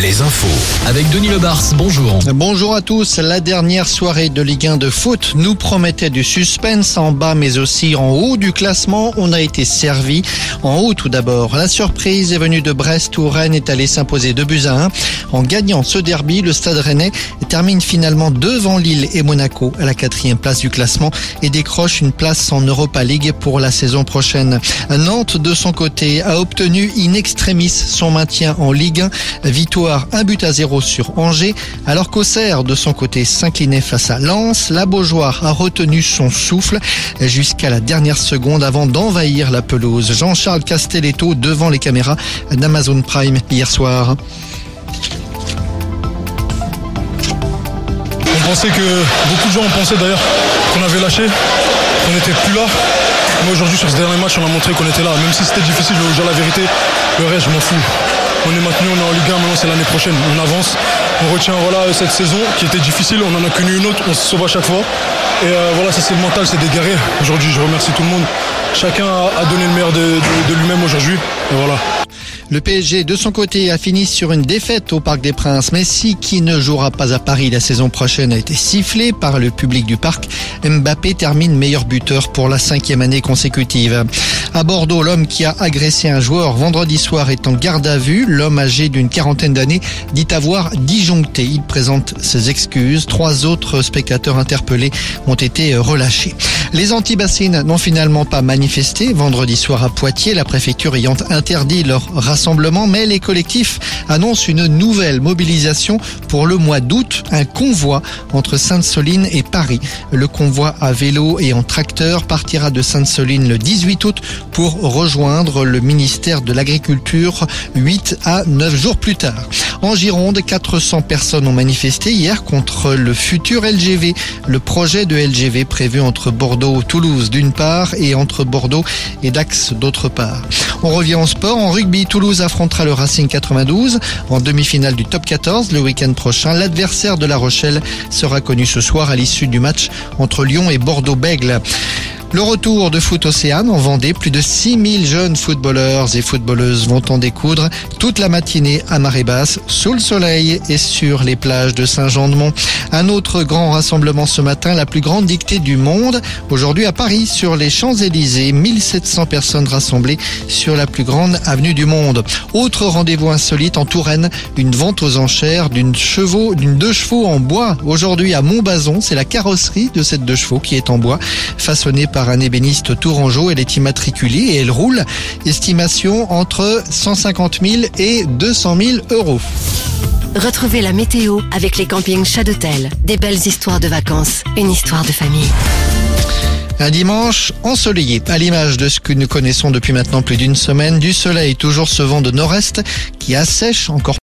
Les infos. Avec Denis bonjour. Bonjour à tous. La dernière soirée de Ligue 1 de foot nous promettait du suspense en bas mais aussi en haut du classement. On a été servi. En haut tout d'abord. La surprise est venue de Brest où Rennes est allé s'imposer 2 buts à 1. En gagnant ce derby, le stade rennais termine finalement devant Lille et Monaco à la quatrième place du classement et décroche une place en Europa League pour la saison prochaine. Nantes de son côté a obtenu in extremis son maintien en Ligue 1. Victoire un but à zéro sur Angers, alors qu'Auxerre de son côté s'inclinait face à Lens. La Beaujoire a retenu son souffle jusqu'à la dernière seconde avant d'envahir la pelouse. Jean-Charles Castelletto devant les caméras d'Amazon Prime hier soir. On pensait que beaucoup de gens ont pensé d'ailleurs qu'on avait lâché, qu'on n'était plus là. Mais aujourd'hui sur ce dernier match on a montré qu'on était là. Même si c'était difficile, je vous dire la vérité, le reste je m'en fous. On est maintenu, on est en Ligue 1, maintenant c'est l'année prochaine. On avance, on retient voilà, cette saison qui était difficile, on en a connu une autre, on se sauve à chaque fois. Et euh, voilà, ça c'est le mental, c'est guerriers. Aujourd'hui, je remercie tout le monde. Chacun a donné le meilleur de, de lui-même aujourd'hui. Et voilà. Le PSG, de son côté, a fini sur une défaite au Parc des Princes. Messi, qui ne jouera pas à Paris la saison prochaine, a été sifflé par le public du parc. Mbappé termine meilleur buteur pour la cinquième année consécutive. À Bordeaux, l'homme qui a agressé un joueur vendredi soir est en garde à vue. L'homme âgé d'une quarantaine d'années dit avoir disjoncté. Il présente ses excuses. Trois autres spectateurs interpellés ont été relâchés. Les anti-bassines n'ont finalement pas manifesté vendredi soir à Poitiers, la préfecture ayant interdit leur mais les collectifs annoncent une nouvelle mobilisation pour le mois d'août, un convoi entre Sainte-Soline et Paris. Le convoi à vélo et en tracteur partira de Sainte-Soline le 18 août pour rejoindre le ministère de l'Agriculture 8 à 9 jours plus tard. En Gironde, 400 personnes ont manifesté hier contre le futur LGV, le projet de LGV prévu entre Bordeaux-Toulouse d'une part et entre Bordeaux et Dax d'autre part. On revient en sport. En rugby, Toulouse affrontera le Racing 92 en demi-finale du top 14 le week-end prochain. L'adversaire de La Rochelle sera connu ce soir à l'issue du match entre Lyon et Bordeaux-Bègle. Le retour de foot Océane en Vendée, plus de 6000 jeunes footballeurs et footballeuses vont en découdre toute la matinée à marée basse, sous le soleil et sur les plages de Saint-Jean-de-Mont. Un autre grand rassemblement ce matin, la plus grande dictée du monde, aujourd'hui à Paris, sur les Champs-Élysées, 1700 personnes rassemblées sur la plus grande avenue du monde. Autre rendez-vous insolite en Touraine, une vente aux enchères d'une chevaux, d'une deux chevaux en bois. Aujourd'hui à Montbazon, c'est la carrosserie de cette deux chevaux qui est en bois, façonnée par un ébéniste tourangeau. Elle est immatriculée et elle roule. Estimation entre 150 000 et 200 000 euros. Retrouvez la météo avec les campings Chadotel. Des belles histoires de vacances, une histoire de famille. Un dimanche ensoleillé, à l'image de ce que nous connaissons depuis maintenant plus d'une semaine, du soleil, toujours ce vent de nord-est qui assèche encore